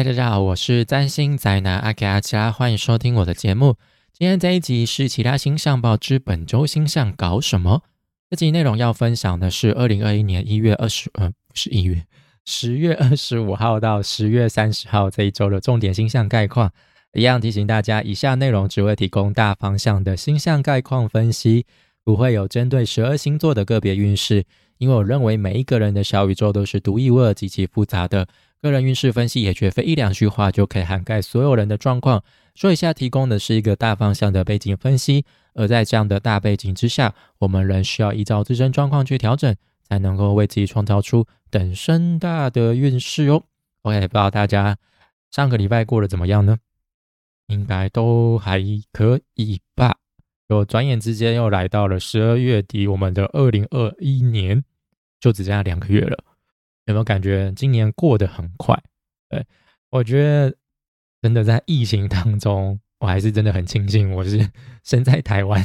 嗨，大家好，我是占星宅男阿给阿加，欢迎收听我的节目。今天这一集是其他星象报之本周星象搞什么？这集内容要分享的是二零二一年一月二十，呃，不是一月，十月二十五号到十月三十号这一周的重点星象概况。一样提醒大家，以下内容只会提供大方向的星象概况分析，不会有针对十二星座的个别运势。因为我认为每一个人的小宇宙都是独一无二、极其复杂的，个人运势分析也绝非一两句话就可以涵盖所有人的状况。说一下，提供的是一个大方向的背景分析，而在这样的大背景之下，我们仍需要依照自身状况去调整，才能够为自己创造出等身大的运势哦。OK，不知道大家上个礼拜过得怎么样呢？应该都还可以吧。就转眼之间又来到了十二月底，我们的二零二一年就只剩下两个月了。有没有感觉今年过得很快？对我觉得真的在疫情当中，我还是真的很庆幸我是 生在台湾。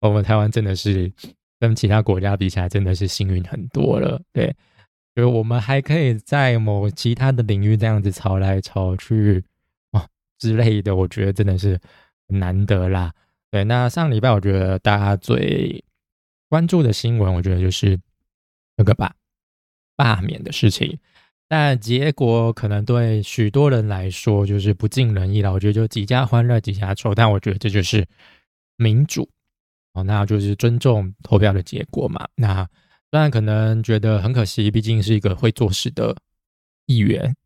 我们台湾真的是跟其他国家比起来，真的是幸运很多了。对，就是我们还可以在某其他的领域这样子吵来吵去哦。之类的，我觉得真的是难得啦。对，那上礼拜我觉得大家最关注的新闻，我觉得就是那个吧罢免的事情。但结果可能对许多人来说就是不尽人意了。我觉得就几家欢乐几家愁，但我觉得这就是民主哦，那就是尊重投票的结果嘛。那虽然可能觉得很可惜，毕竟是一个会做事的议员，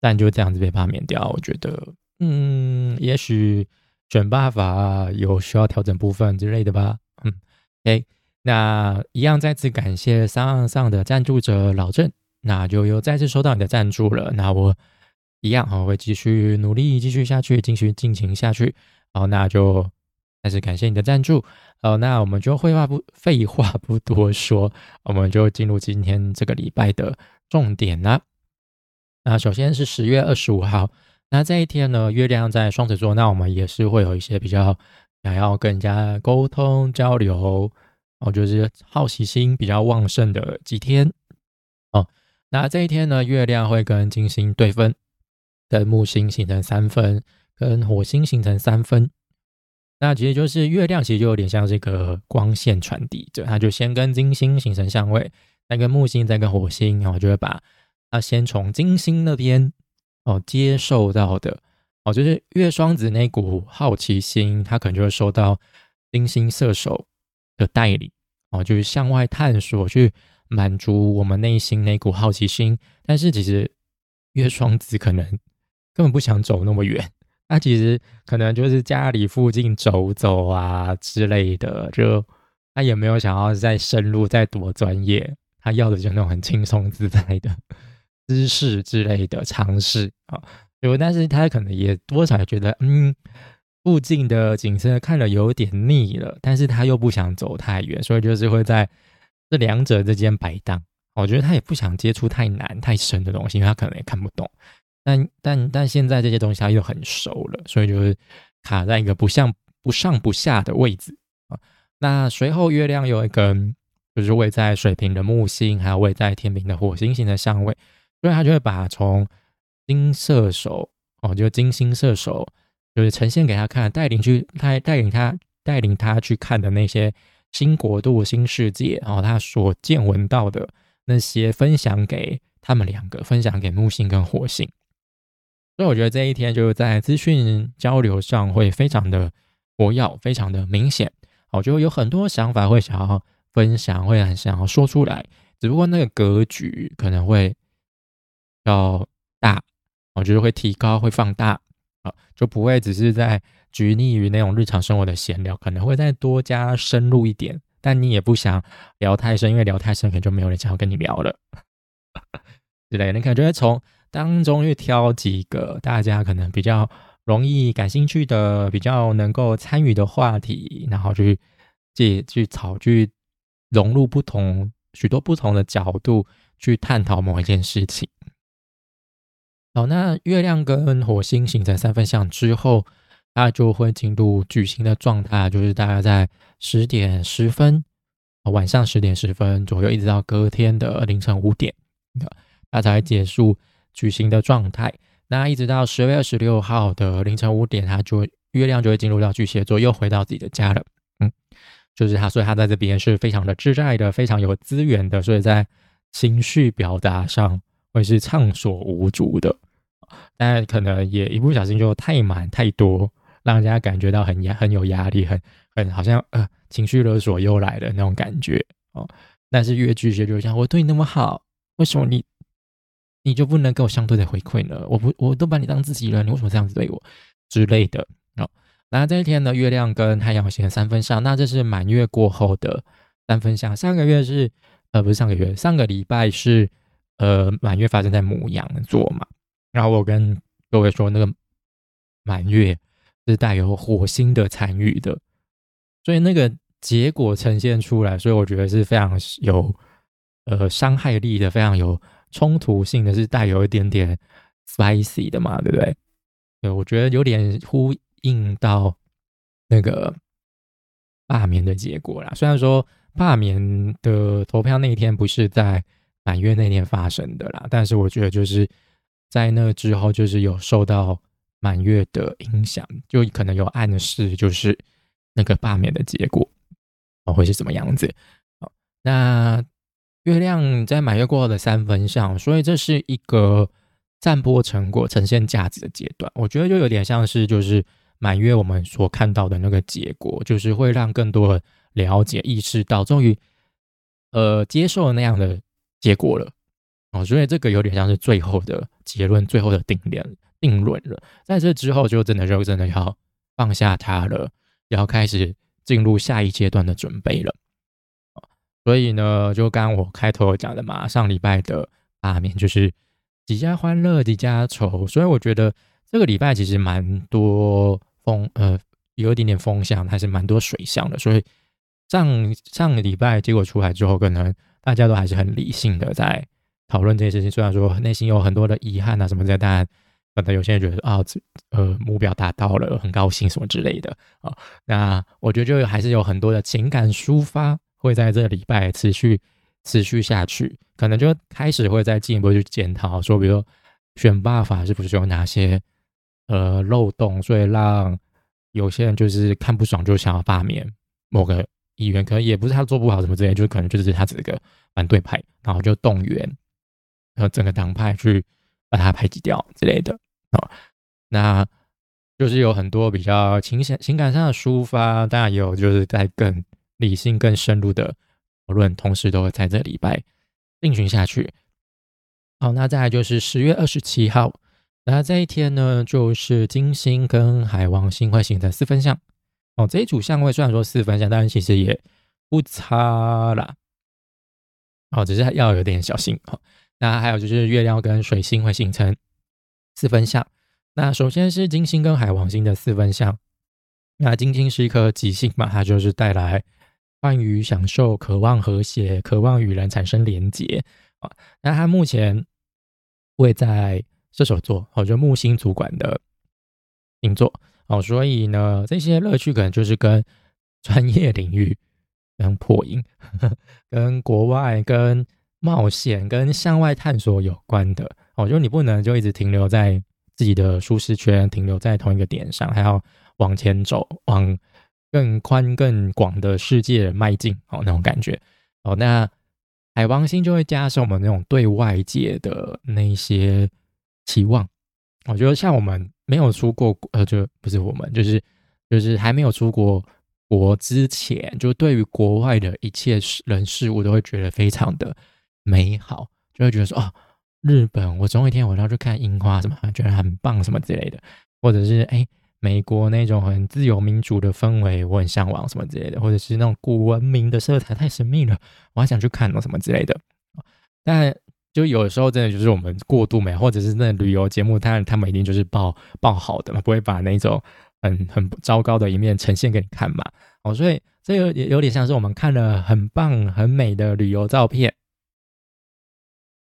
但就这样子被罢免掉，我觉得。嗯，也许选罢法有需要调整部分之类的吧。嗯，OK，那一样再次感谢上上的赞助者老郑，那就又再次收到你的赞助了。那我一样哈，会继续努力，继续下去，继续进行下去。好，那就再次感谢你的赞助。好，那我们就废话不废话不多说，我们就进入今天这个礼拜的重点啦。那首先是十月二十五号。那这一天呢，月亮在双子座，那我们也是会有一些比较想要跟人家沟通交流，哦，就是好奇心比较旺盛的几天哦。那这一天呢，月亮会跟金星对分，跟木星形成三分，跟火星形成三分。那其实就是月亮，其实就有点像这个光线传递者，它就先跟金星形成相位，再跟木星，再跟火星，然后就会把它先从金星那边。哦，接受到的哦，就是月双子那股好奇心，它可能就会受到金星射手的带领哦，就是向外探索，去满足我们内心那股好奇心。但是其实月双子可能根本不想走那么远，他其实可能就是家里附近走走啊之类的，就他也没有想要再深入、再多专业，他要的就是那种很轻松自在的。知识之类的尝试啊，有，但是他可能也多少觉得，嗯，附近的景色看了有点腻了，但是他又不想走太远，所以就是会在这两者之间摆荡。我觉得他也不想接触太难太深的东西，因为他可能也看不懂。但但但现在这些东西他又很熟了，所以就是卡在一个不像不上不下的位置啊。那随后月亮有一个就是位在水瓶的木星，还有位在天平的火星型的相位。所以他就会把从金射手哦，就金星射手，就是呈现给他看，带领去带带领他带领他去看的那些新国度、新世界，然后他所见闻到的那些，分享给他们两个，分享给木星跟火星。所以我觉得这一天就是在资讯交流上会非常的活跃，非常的明显。我觉得有很多想法会想要分享，会很想要说出来，只不过那个格局可能会。要大，我觉得会提高，会放大就不会只是在拘泥于那种日常生活的闲聊，可能会再多加深入一点。但你也不想聊太深，因为聊太深可能就没有人想要跟你聊了 之类。你可能就会从当中去挑几个大家可能比较容易感兴趣的、比较能够参与的话题，然后去借去炒，去融入不同许多不同的角度去探讨某一件事情。好，那月亮跟火星形成三分相之后，它就会进入矩形的状态，就是大概在十点十分，晚上十点十分左右，一直到隔天的凌晨五点，它才结束矩形的状态。那一直到十月二十六号的凌晨五点，他就月亮就会进入到巨蟹座，又回到自己的家了。嗯，就是他，所以他在这边是非常的自在的，非常有资源的，所以在情绪表达上会是畅所无阻的。但可能也一不小心就太满太多，让人家感觉到很压很有压力，很很好像呃情绪勒索又来了那种感觉哦。但是越拒绝就像我对你那么好，为什么你你就不能给我相对的回馈呢？我不我都把你当自己人，你为什么这样子对我之类的哦。那这一天呢，月亮跟太阳形三分相，那这是满月过后的三分相。上个月是呃不是上个月，上个礼拜是呃满月发生在母羊座嘛。然后我跟各位说，那个满月是带有火星的参与的，所以那个结果呈现出来，所以我觉得是非常有呃伤害力的，非常有冲突性的，是带有一点点 spicy 的嘛，对不对？对，我觉得有点呼应到那个罢免的结果啦。虽然说罢免的投票那一天不是在满月那天发生的啦，但是我觉得就是。在那之后，就是有受到满月的影响，就可能有暗示，就是那个罢免的结果哦会是什么样子。好，那月亮在满月过后的三分相，所以这是一个散播成果、呈现价值的阶段。我觉得就有点像是就是满月我们所看到的那个结果，就是会让更多人了解、意识到，终于呃接受那样的结果了。哦，所以这个有点像是最后的结论，最后的定论定论了。在这之后，就真的就真的要放下它了，要开始进入下一阶段的准备了。所以呢，就刚刚我开头讲的嘛，上礼拜的罢免就是几家欢乐几家愁，所以我觉得这个礼拜其实蛮多风，呃，有一点点风向，还是蛮多水象的。所以上上个礼拜结果出来之后，可能大家都还是很理性的在。讨论这件事情，虽然说内心有很多的遗憾啊什么的，但可能有些人觉得啊，呃，目标达到了，很高兴什么之类的啊。那我觉得就还是有很多的情感抒发会在这个礼拜持续持续下去，可能就开始会再进一步去检讨，说比如说选罢法是不是有哪些呃漏洞，所以让有些人就是看不爽就想要罢免某个议员，可能也不是他做不好什么之类，就是可能就是他这个反对派，然后就动员。然后整个党派去把他排挤掉之类的啊，那就是有很多比较情感情感上的抒发，当然也有就是在更理性、更深入的讨论，同时都会在这礼拜进行下去。好，那再来就是十月二十七号，那这一天呢，就是金星跟海王星会形成四分相。哦，这一组相位虽然说四分相，但是其实也不差啦。哦，只是要有点小心哦。那还有就是月亮跟水星会形成四分相。那首先是金星跟海王星的四分相。那金星是一颗吉星嘛，它就是带来欢愉、享受、渴望和谐、渴望与人产生连结啊。那它目前位在射手座，哦，就木星主管的星座哦，所以呢，这些乐趣可能就是跟 专业领域、跟破音、跟国外、跟冒险跟向外探索有关的哦，就你不能就一直停留在自己的舒适圈，停留在同一个点上，还要往前走，往更宽更广的世界迈进哦，那种感觉哦。那海王星就会加深我们那种对外界的那些期望。我觉得像我们没有出过呃，就不是我们，就是就是还没有出国国之前，就对于国外的一切人事物都会觉得非常的。美好就会觉得说哦，日本，我总有一天我要去看樱花什么，觉得很棒什么之类的，或者是哎，美国那种很自由民主的氛围，我很向往什么之类的，或者是那种古文明的色彩太神秘了，我还想去看什么之类的。但就有时候真的就是我们过度美，或者是那旅游节目，当然他们一定就是报报好的嘛，不会把那种很很糟糕的一面呈现给你看嘛。哦，所以这个也有点像是我们看了很棒很美的旅游照片。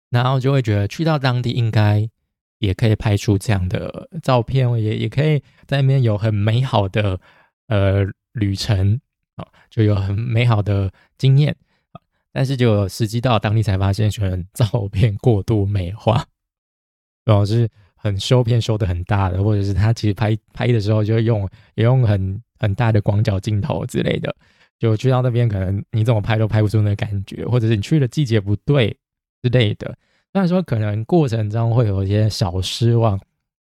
然后就会觉得去到当地应该也可以拍出这样的照片，也也可以在那边有很美好的呃旅程啊，就有很美好的经验但是就实际到当地才发现，全照片过度美化，主要是很修片修的很大的，或者是他其实拍拍的时候就用也用很很大的广角镜头之类的，就去到那边可能你怎么拍都拍不出那感觉，或者是你去的季节不对之类的。虽然说可能过程中会有一些小失望，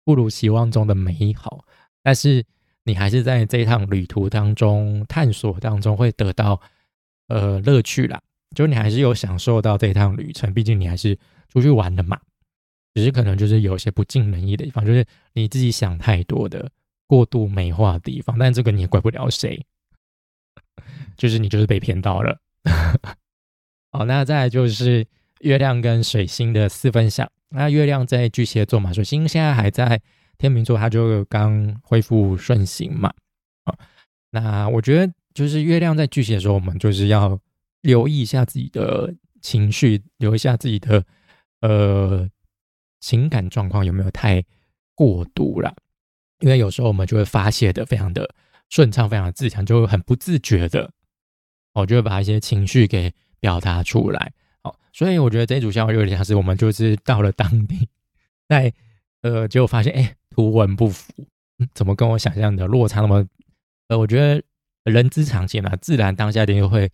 不如期望中的美好，但是你还是在这一趟旅途当中探索当中会得到呃乐趣啦。就你还是有享受到这一趟旅程，毕竟你还是出去玩的嘛。只是可能就是有些不尽人意的地方，就是你自己想太多的过度美化的地方。但这个你也怪不了谁，就是你就是被骗到了。好，那再来就是月亮跟水星的四分相。那月亮在巨蟹座嘛，水星现在还在天秤座，它就刚恢复顺行嘛。啊，那我觉得就是月亮在巨蟹的时候，我们就是要。留意一下自己的情绪，留意一下自己的呃情感状况有没有太过度了？因为有时候我们就会发泄的非常的顺畅，非常的自强，就会很不自觉的，我就会把一些情绪给表达出来。好，所以我觉得这组效果有点像是我们就是到了当地，在呃，结果发现哎，图文不符，怎么跟我想象的落差那么？呃，我觉得人之常情嘛，自然当下一定会。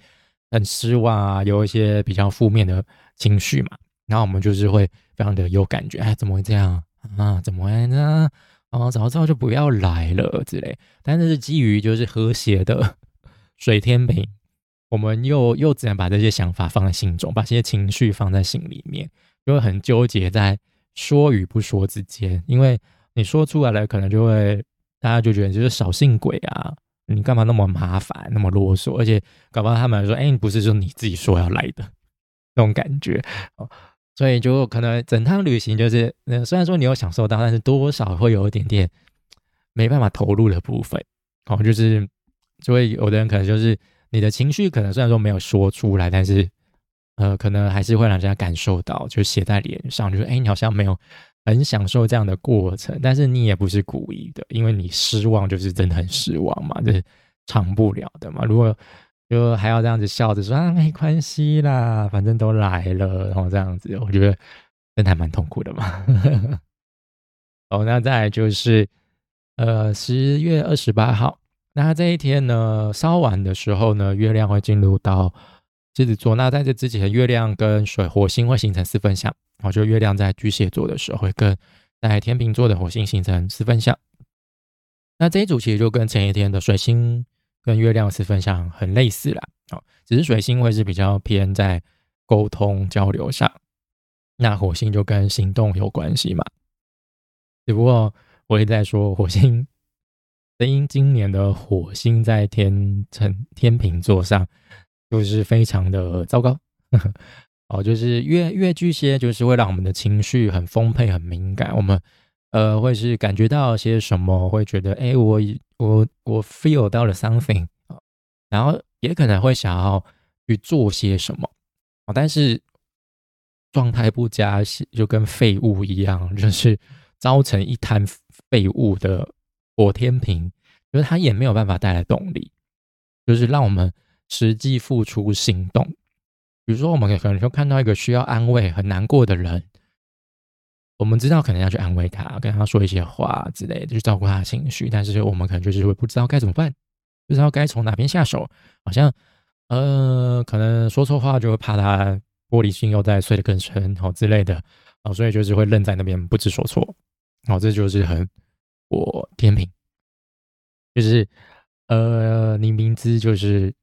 很失望啊，有一些比较负面的情绪嘛，然后我们就是会非常的有感觉，哎，怎么会这样啊？怎么会呢？哦，早知道就不要来了之类。但是基于就是和谐的水天平，我们又又只能把这些想法放在心中，把这些情绪放在心里面，就会很纠结在说与不说之间，因为你说出来了，可能就会大家就觉得就是少性鬼啊。你干嘛那么麻烦，那么啰嗦？而且搞不好他们说：“哎，不是说你自己说要来的那种感觉。”哦，所以就可能整趟旅行就是，嗯，虽然说你有享受到，但是多少会有一点点没办法投入的部分。哦，就是就会有的人可能就是你的情绪可能虽然说没有说出来，但是呃，可能还是会让人家感受到，就写在脸上，就是哎，你好像没有。很享受这样的过程，但是你也不是故意的，因为你失望就是真的很失望嘛，这是长不了的嘛。如果就还要这样子笑着说啊，没关系啦，反正都来了，然后这样子，我觉得真的还蛮痛苦的嘛。哦，那再来就是呃十月二十八号，那这一天呢，稍晚的时候呢，月亮会进入到狮子座。那在这之前，月亮跟水火星会形成四分相。然后就月亮在巨蟹座的时候，会跟在天秤座的火星形成四分相。那这一组其实就跟前一天的水星跟月亮四分相很类似啦。哦，只是水星会是比较偏在沟通交流上，那火星就跟行动有关系嘛。只不过我也在说，火星，因今年的火星在天秤天秤座上，就是非常的糟糕。哦，就是越越巨蟹，就是会让我们的情绪很丰沛、很敏感。我们呃，会是感觉到些什么，会觉得哎，我我我 feel 到了 something 啊，然后也可能会想要去做些什么啊，但是状态不佳是，就跟废物一样，就是糟成一滩废物的火天平，就是它也没有办法带来动力，就是让我们实际付出行动。比如说，我们可能就看到一个需要安慰、很难过的人，我们知道可能要去安慰他，跟他说一些话之类的，去照顾他的情绪。但是我们可能就是会不知道该怎么办，不知道该从哪边下手。好像呃，可能说错话就会怕他玻璃心又再碎得更深，哦之类的哦，所以就是会愣在那边不知所措。哦，这就是很我天平，就是呃，你明知就是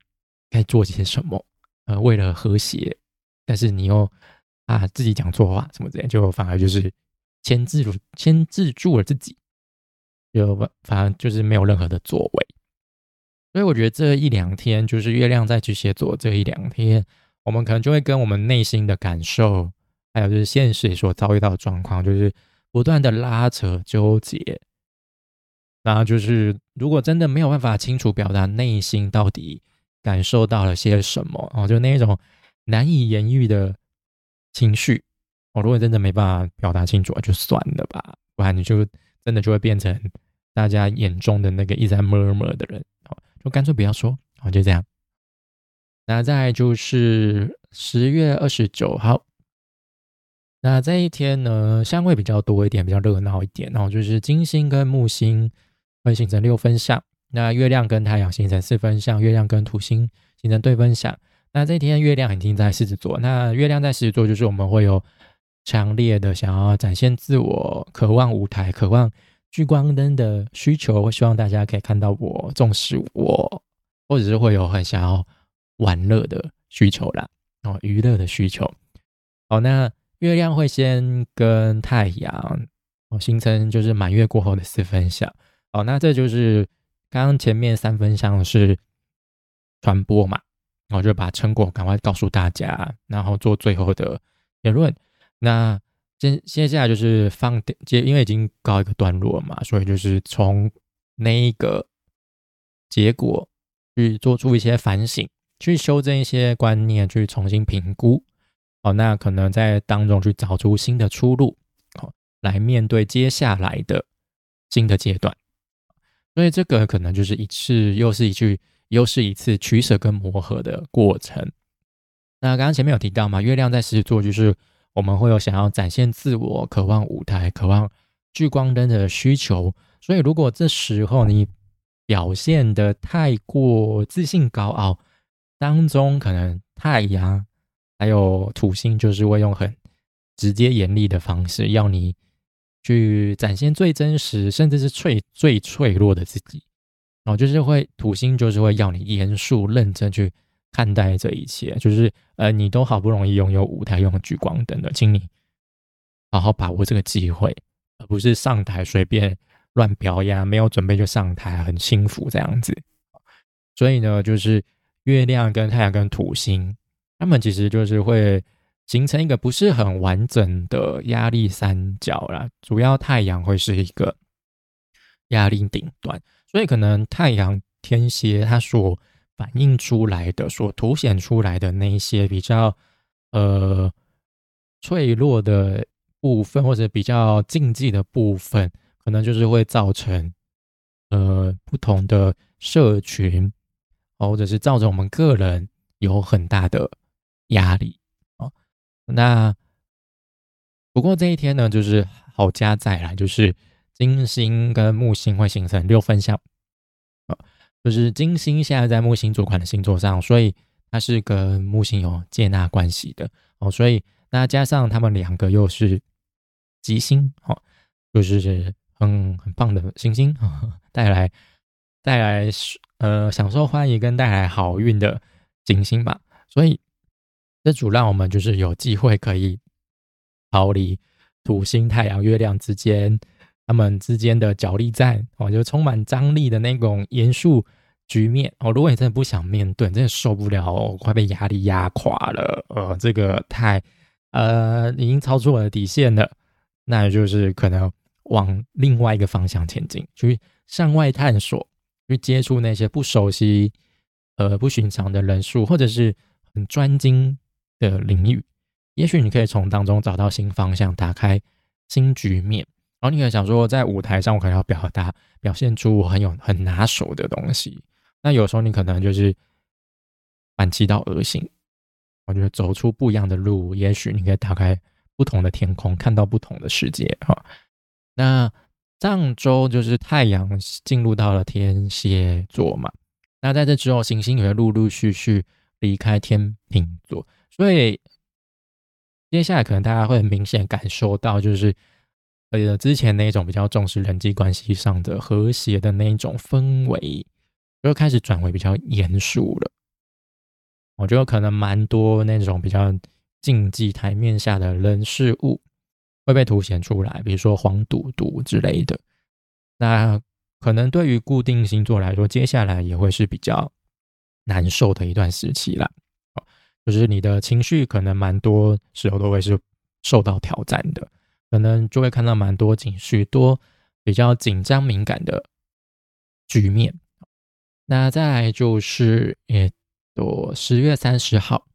该做些什么。呃，为了和谐，但是你又啊自己讲错话什么之类，就反而就是牵制住牵制住了自己，就反而就是没有任何的作为。所以我觉得这一两天，就是月亮在巨蟹座这一两天，我们可能就会跟我们内心的感受，还有就是现实所遭遇到的状况，就是不断的拉扯纠结。然后就是如果真的没有办法清楚表达内心到底。感受到了些什么？哦，就那一种难以言喻的情绪。哦，如果真的没办法表达清楚，就算了吧，不然你就真的就会变成大家眼中的那个一直在 murmur 的人。哦，就干脆不要说。哦，就这样。那再就是十月二十九号，那这一天呢，相位比较多一点，比较热闹一点。然后就是金星跟木星会形成六分相，那月亮跟太阳形成四分相，月亮跟土星形成对分相。那这一天月亮已经在狮子座，那月亮在狮子座就是我们会有强烈的想要展现自我、渴望舞台、渴望聚光灯的需求，会希望大家可以看到我、重视我，或者是会有很想要玩乐的需求啦，哦，娱乐的需求。好，那。月亮会先跟太阳哦形成就是满月过后的四分相，哦，那这就是刚刚前面三分像是传播嘛，然后就把成果赶快告诉大家，然后做最后的结论。那接接下来就是放接，因为已经告一个段落嘛，所以就是从那一个结果去做出一些反省，去修正一些观念，去重新评估。哦，那可能在当中去找出新的出路，哦，来面对接下来的新的阶段。所以这个可能就是一次又是一句又是一次取舍跟磨合的过程。那刚刚前面有提到嘛，月亮在狮子座，就是我们会有想要展现自我、渴望舞台、渴望聚光灯的需求。所以如果这时候你表现的太过自信高傲，当中可能太阳。还有土星就是会用很直接严厉的方式，要你去展现最真实，甚至是脆最脆弱的自己。然后就是会土星就是会要你严肃认真去看待这一切，就是呃，你都好不容易拥有舞台用聚光灯的，请你好好把握这个机会，而不是上台随便乱表演，没有准备就上台，很轻浮这样子。所以呢，就是月亮跟太阳跟土星。他们其实就是会形成一个不是很完整的压力三角啦，主要太阳会是一个压力顶端，所以可能太阳天蝎它所反映出来的、所凸显出来的那一些比较呃脆弱的部分，或者比较禁忌的部分，可能就是会造成呃不同的社群，或者是造成我们个人有很大的。压力，那不过这一天呢，就是好加载啦，就是金星跟木星会形成六分相。啊，就是金星现在在木星主管的星座上，所以它是跟木星有接纳关系的。哦，所以那加上他们两个又是吉星哦，就是很很棒的行星，带来带来呃享受欢迎跟带来好运的金星吧，所以。这主让我们就是有机会可以逃离土星、太阳、月亮之间他们之间的角力战哦，就充满张力的那种严肃局面哦。如果你真的不想面对，真的受不了，快被压力压垮了，呃，这个太呃已经超出我的底线了，那也就是可能往另外一个方向前进，去向外探索，去接触那些不熟悉、呃不寻常的人数，或者是很专精。的领域，也许你可以从当中找到新方向，打开新局面。然后你可以想说，在舞台上我可能要表达、表现出我很有很拿手的东西。那有时候你可能就是反其道而行，我觉得走出不一样的路，也许你可以打开不同的天空，看到不同的世界。哈，那上周就是太阳进入到了天蝎座嘛，那在这之后，行星也会陆陆续续离开天秤座。所以接下来可能大家会很明显感受到，就是呃之前那种比较重视人际关系上的和谐的那一种氛围，就开始转为比较严肃了。我觉得可能蛮多那种比较竞技台面下的人事物会被凸显出来，比如说黄赌毒之类的。那可能对于固定星座来说，接下来也会是比较难受的一段时期了。就是你的情绪可能蛮多时候都会是受到挑战的，可能就会看到蛮多情绪多比较紧张敏感的局面。那再来就是也都十月三十号，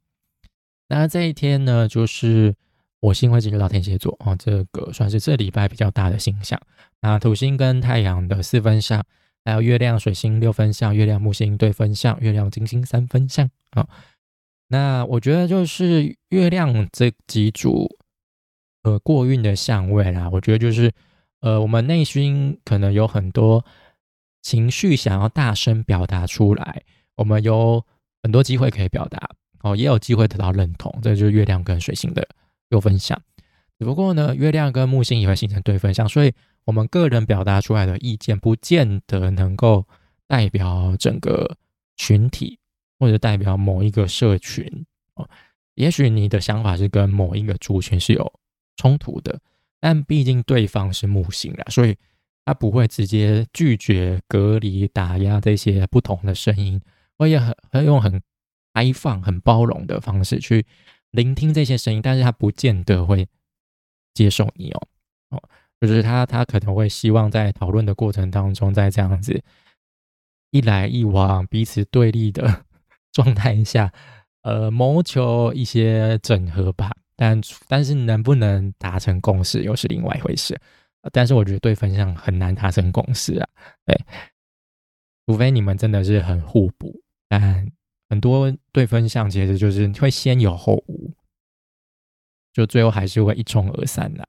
那这一天呢，就是火星会进入到天蝎座哦，这个算是这礼拜比较大的星象。那土星跟太阳的四分相，还有月亮水星六分相，月亮木星对分相，月亮金星三分相啊。那我觉得就是月亮这几组呃过运的相位啦，我觉得就是呃我们内心可能有很多情绪想要大声表达出来，我们有很多机会可以表达哦，也有机会得到认同，这就是月亮跟水星的有分享。只不过呢，月亮跟木星也会形成对分相，所以我们个人表达出来的意见，不见得能够代表整个群体或者代表某一个社群哦。也许你的想法是跟某一个族群是有冲突的，但毕竟对方是木星啦，所以他不会直接拒绝、隔离、打压这些不同的声音，会很会用很开放、很包容的方式去聆听这些声音，但是他不见得会接受你哦。哦，就是他他可能会希望在讨论的过程当中，在这样子一来一往、彼此对立的状态下。呃，谋求一些整合吧，但但是能不能达成共识又是另外一回事。但是我觉得对分项很难达成共识啊，对，除非你们真的是很互补。但很多对分项其实就是会先有后无，就最后还是会一冲而散的，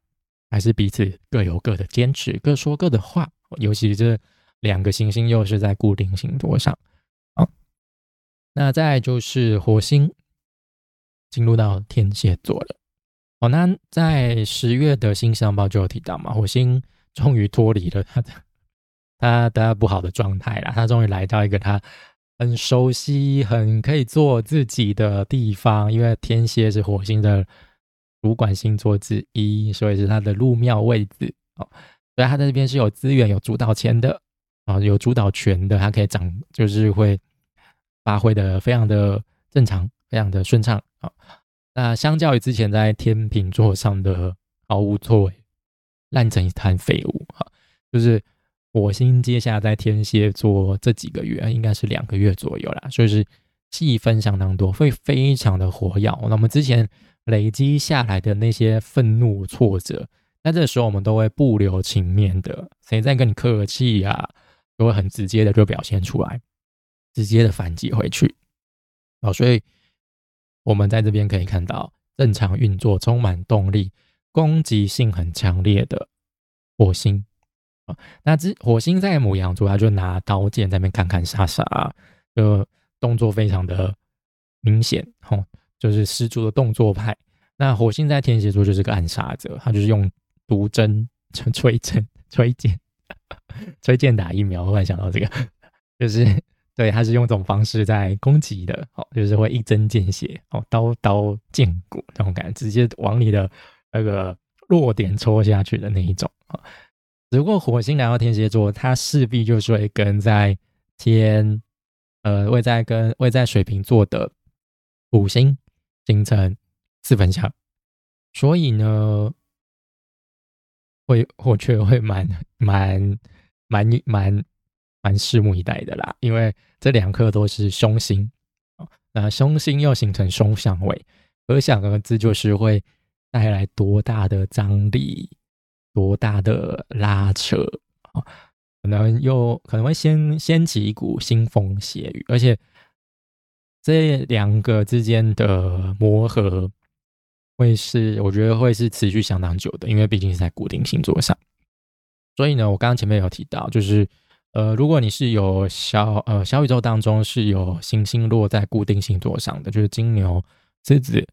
还是彼此各有各的坚持，各说各的话。尤其这两个行星又是在固定星座上。那再就是火星进入到天蝎座了。哦，那在十月的新相报就有提到嘛，火星终于脱离了他的他的不好的状态了，他终于来到一个他很熟悉、很可以做自己的地方。因为天蝎是火星的主管星座之一，所以是他的入庙位置哦。所以他在这边是有资源、有主导权的啊，有主导权的，他可以掌，就是会。发挥的非常的正常，非常的顺畅啊。那相较于之前在天秤座上的毫无作为、烂成一滩废物啊，就是火星接下来在天蝎座这几个月，应该是两个月左右啦，所以是气氛相当多，会非常的活跃。那我们之前累积下来的那些愤怒、挫折，那这时候我们都会不留情面的，谁在跟你客气呀，都会很直接的就表现出来。直接的反击回去，哦，所以我们在这边可以看到正常运作、充满动力、攻击性很强烈的火星啊。那这火星在母羊座，他就拿刀剑在那边砍砍杀杀，就动作非常的明显，吼，就是十足的动作派。那火星在天蝎座就是个暗杀者，他就是用毒针、吹针、吹箭、吹箭打疫苗。我突然想到这个，就是。对，他是用这种方式在攻击的，哦，就是会一针见血，哦，刀刀见骨那种感觉，直接往你的那个弱点戳下去的那一种啊。只不过火星来到天蝎座，它势必就是会跟在天，呃，位在跟位在水瓶座的土星形成四分相，所以呢，会我觉得会蛮蛮蛮蛮。蛮拭目以待的啦，因为这两颗都是凶星那凶星又形成凶相位，可想而知就是会带来多大的张力，多大的拉扯，可能又可能会掀掀起一股腥风血雨，而且这两个之间的磨合会是我觉得会是持续相当久的，因为毕竟是在固定星座上，所以呢，我刚刚前面有提到就是。呃，如果你是有小呃小宇宙当中是有行星落在固定星座上的，就是金牛、狮子，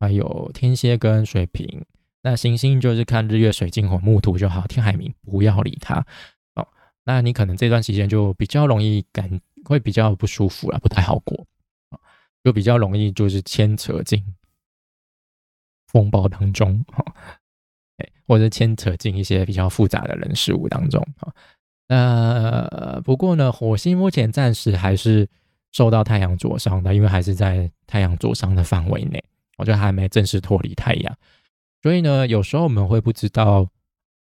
还有天蝎跟水瓶，那行星就是看日月水金火木土就好，天海冥不要理它哦。那你可能这段时间就比较容易感会比较不舒服了，不太好过啊，就比较容易就是牵扯进风暴当中哈，哎，或者牵扯进一些比较复杂的人事物当中啊。那不过呢，火星目前暂时还是受到太阳灼伤的，因为还是在太阳灼伤的范围内，我觉得还没正式脱离太阳，所以呢，有时候我们会不知道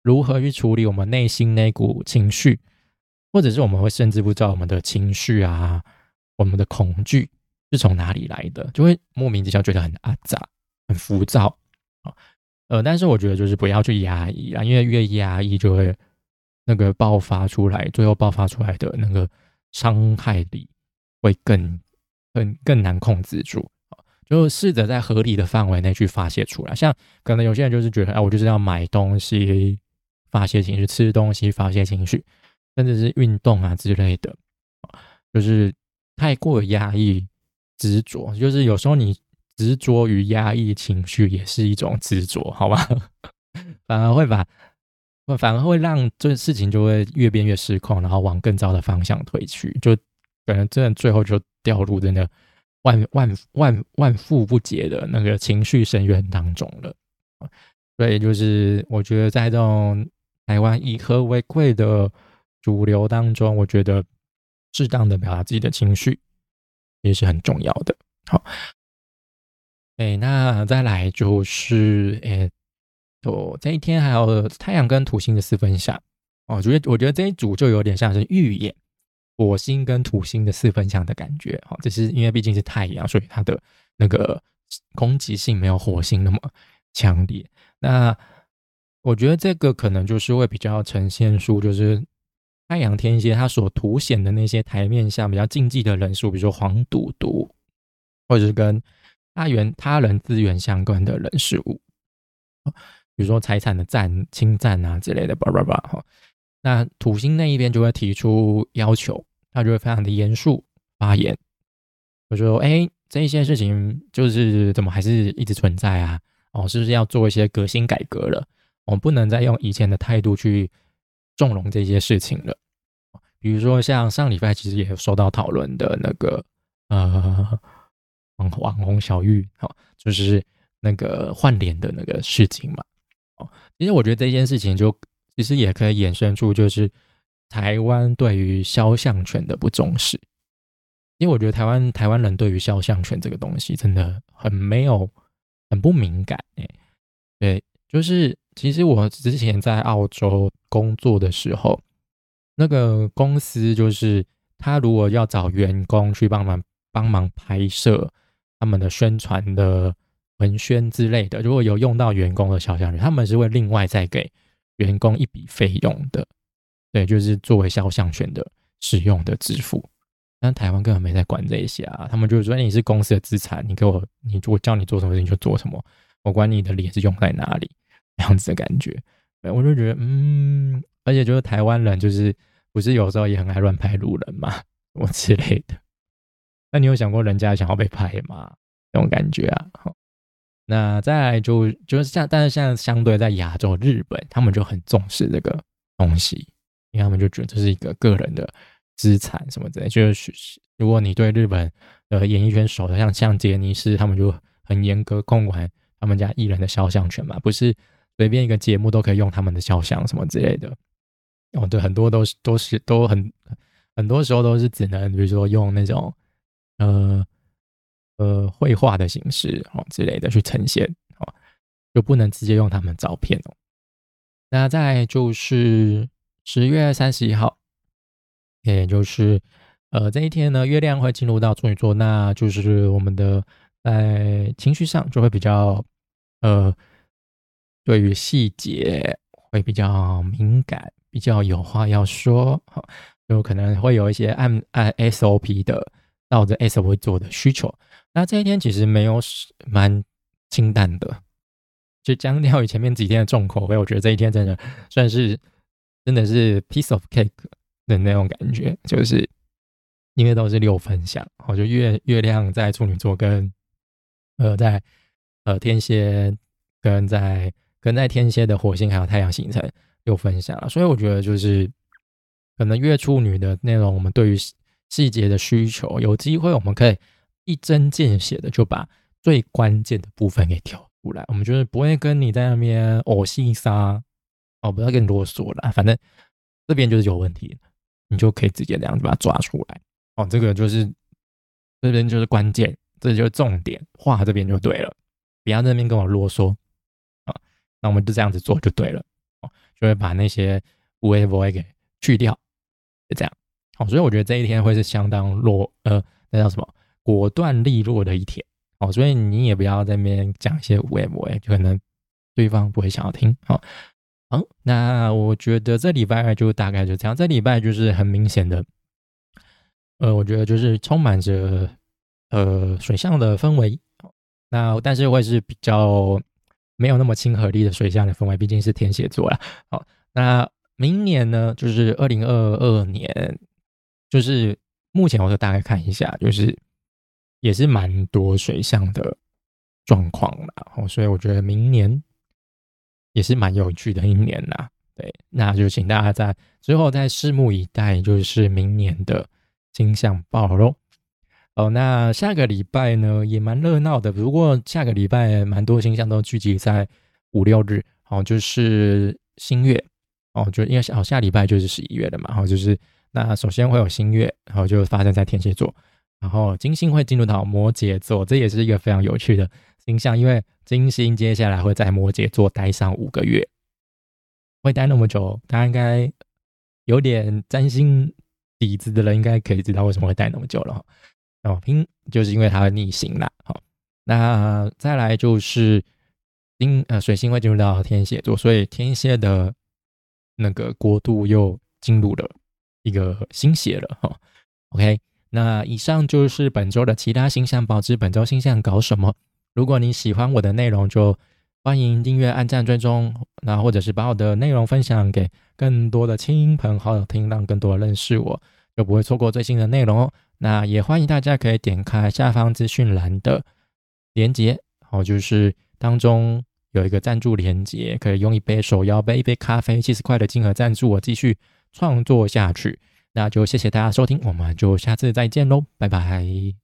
如何去处理我们内心那股情绪，或者是我们会甚至不知道我们的情绪啊，我们的恐惧是从哪里来的，就会莫名其妙觉得很阿杂、很浮躁啊。呃，但是我觉得就是不要去压抑啊，因为越压抑就会。那个爆发出来，最后爆发出来的那个伤害力会更、更、更难控制住就试着在合理的范围内去发泄出来。像可能有些人就是觉得，哎，我就是要买东西发泄情绪，吃东西发泄情绪，甚至是运动啊之类的，就是太过压抑、执着，就是有时候你执着于压抑情绪也是一种执着，好吧？反而会把，反而会让这事情就会越变越失控，然后往更糟的方向推去，就可能真的最后就掉入真的万万万万负不解的那个情绪深渊当中了。所以就是我觉得在这种台湾以和为贵的主流当中，我觉得适当的表达自己的情绪也是很重要的。好，哎，那再来就是哎。哦，这一天还有太阳跟土星的四分相哦，觉得我觉得这一组就有点像是预演火星跟土星的四分相的感觉。哦，这是因为毕竟是太阳，所以它的那个攻击性没有火星那么强烈。那我觉得这个可能就是会比较呈现出，就是太阳天蝎它所凸显的那些台面下比较禁忌的人数，比如说黄赌毒，或者是跟他源他人资源相关的人事物。比如说财产的占侵占啊之类的，叭叭叭哈。那土星那一边就会提出要求，他就会非常的严肃发言，就说：“哎，这一些事情就是怎么还是一直存在啊？哦，是不是要做一些革新改革了？我们不能再用以前的态度去纵容这些事情了。比如说像上礼拜其实也有收到讨论的那个呃网网红小玉，哈，就是那个换脸的那个事情嘛。”哦，其实我觉得这件事情就其实也可以衍生出，就是台湾对于肖像权的不重视。因为我觉得台湾台湾人对于肖像权这个东西真的很没有很不敏感哎。对，就是其实我之前在澳洲工作的时候，那个公司就是他如果要找员工去帮忙帮忙拍摄他们的宣传的。文宣之类的，如果有用到员工的肖像权，他们是会另外再给员工一笔费用的。对，就是作为肖像权的使用的支付。但台湾根本没在管这些啊，他们就是说你是公司的资产，你给我，你我叫你做什么事情就做什么，我管你的脸是用在哪里，这样子的感觉。我就觉得，嗯，而且就是台湾人就是不是有时候也很爱乱拍路人嘛，我之类的。那你有想过人家想要被拍吗？这种感觉啊，那再来就就是像，但是现在相对在亚洲，日本他们就很重视这个东西，因为他们就觉得这是一个个人的资产什么之类。就是如果你对日本的演艺圈熟的，像像杰尼斯，他们就很严格控管他们家艺人的肖像权嘛，不是随便一个节目都可以用他们的肖像什么之类的。哦，对，很多都是都是都很很多时候都是只能比如说用那种呃。呃，绘画的形式哦之类的去呈现哦，就不能直接用他们照片哦。那再就是十月三十一号，也就是呃这一天呢，月亮会进入到处女座，那就是我们的在情绪上就会比较呃，对于细节会比较敏感，比较有话要说，好，有可能会有一些按按 SOP 的，照着 SOP 做的需求。那这一天其实没有蛮清淡的，就将掉于前面几天的重口味。我觉得这一天真的算是真的是 piece of cake 的那种感觉，就是因为都是六分享，我就月月亮在处女座，跟呃在呃天蝎，跟在跟在天蝎的火星还有太阳形成六分享了，所以我觉得就是可能月处女的那种，我们对于细节的需求，有机会我们可以。一针见血的就把最关键的部分给挑出来，我们就是不会跟你在那边呕心杀哦，不要跟你啰嗦了，反正这边就是有问题，你就可以直接这样子把它抓出来哦。这个就是这边就是关键，这就是重点，画这边就对了，不要在那边跟我啰嗦啊。那我们就这样子做就对了哦，就会把那些无谓不会给去掉，就这样。好，所以我觉得这一天会是相当落呃，那叫什么？果断利落的一天，哦，所以你也不要在那边讲一些喂喂，可能对方不会想要听，好，好，那我觉得这礼拜就大概就这样，这礼拜就是很明显的，呃，我觉得就是充满着呃水象的氛围，那但是会是比较没有那么亲和力的水象的氛围，毕竟是天蝎座啦。好，那明年呢，就是二零二二年，就是目前我就大概看一下，就是也是蛮多水象的状况啦。哦，所以我觉得明年也是蛮有趣的一年啦。对，那就请大家在之后再拭目以待，就是明年的星象报喽。哦，那下个礼拜呢也蛮热闹的，不过下个礼拜蛮多星象都聚集在五六日，哦，就是新月，哦，就因为哦下礼拜就是十一月了嘛，然后就是那首先会有新月，然后就发生在天蝎座，然后金星会进入到摩羯座，这也是一个非常有趣的星象，因为金星接下来会在摩羯座待上五个月，会待那么久，大家应该有点占星底子的人应该可以知道为什么会待那么久了哈。哦，拼就是因为它会逆行啦。好，那再来就是金呃水星会进入到天蝎座，所以天蝎的那个国度又进入了一个新血了哈。OK，那以上就是本周的其他星象报知。本周星象搞什么？如果你喜欢我的内容，就欢迎订阅、按赞、追踪，那或者是把我的内容分享给更多的亲朋好友听，让更多人认识我，就不会错过最新的内容哦。那也欢迎大家可以点开下方资讯栏的连接，好，就是当中有一个赞助连接，可以用一杯手摇杯、一杯咖啡七十块的金额赞助我继续创作下去。那就谢谢大家收听，我们就下次再见喽，拜拜。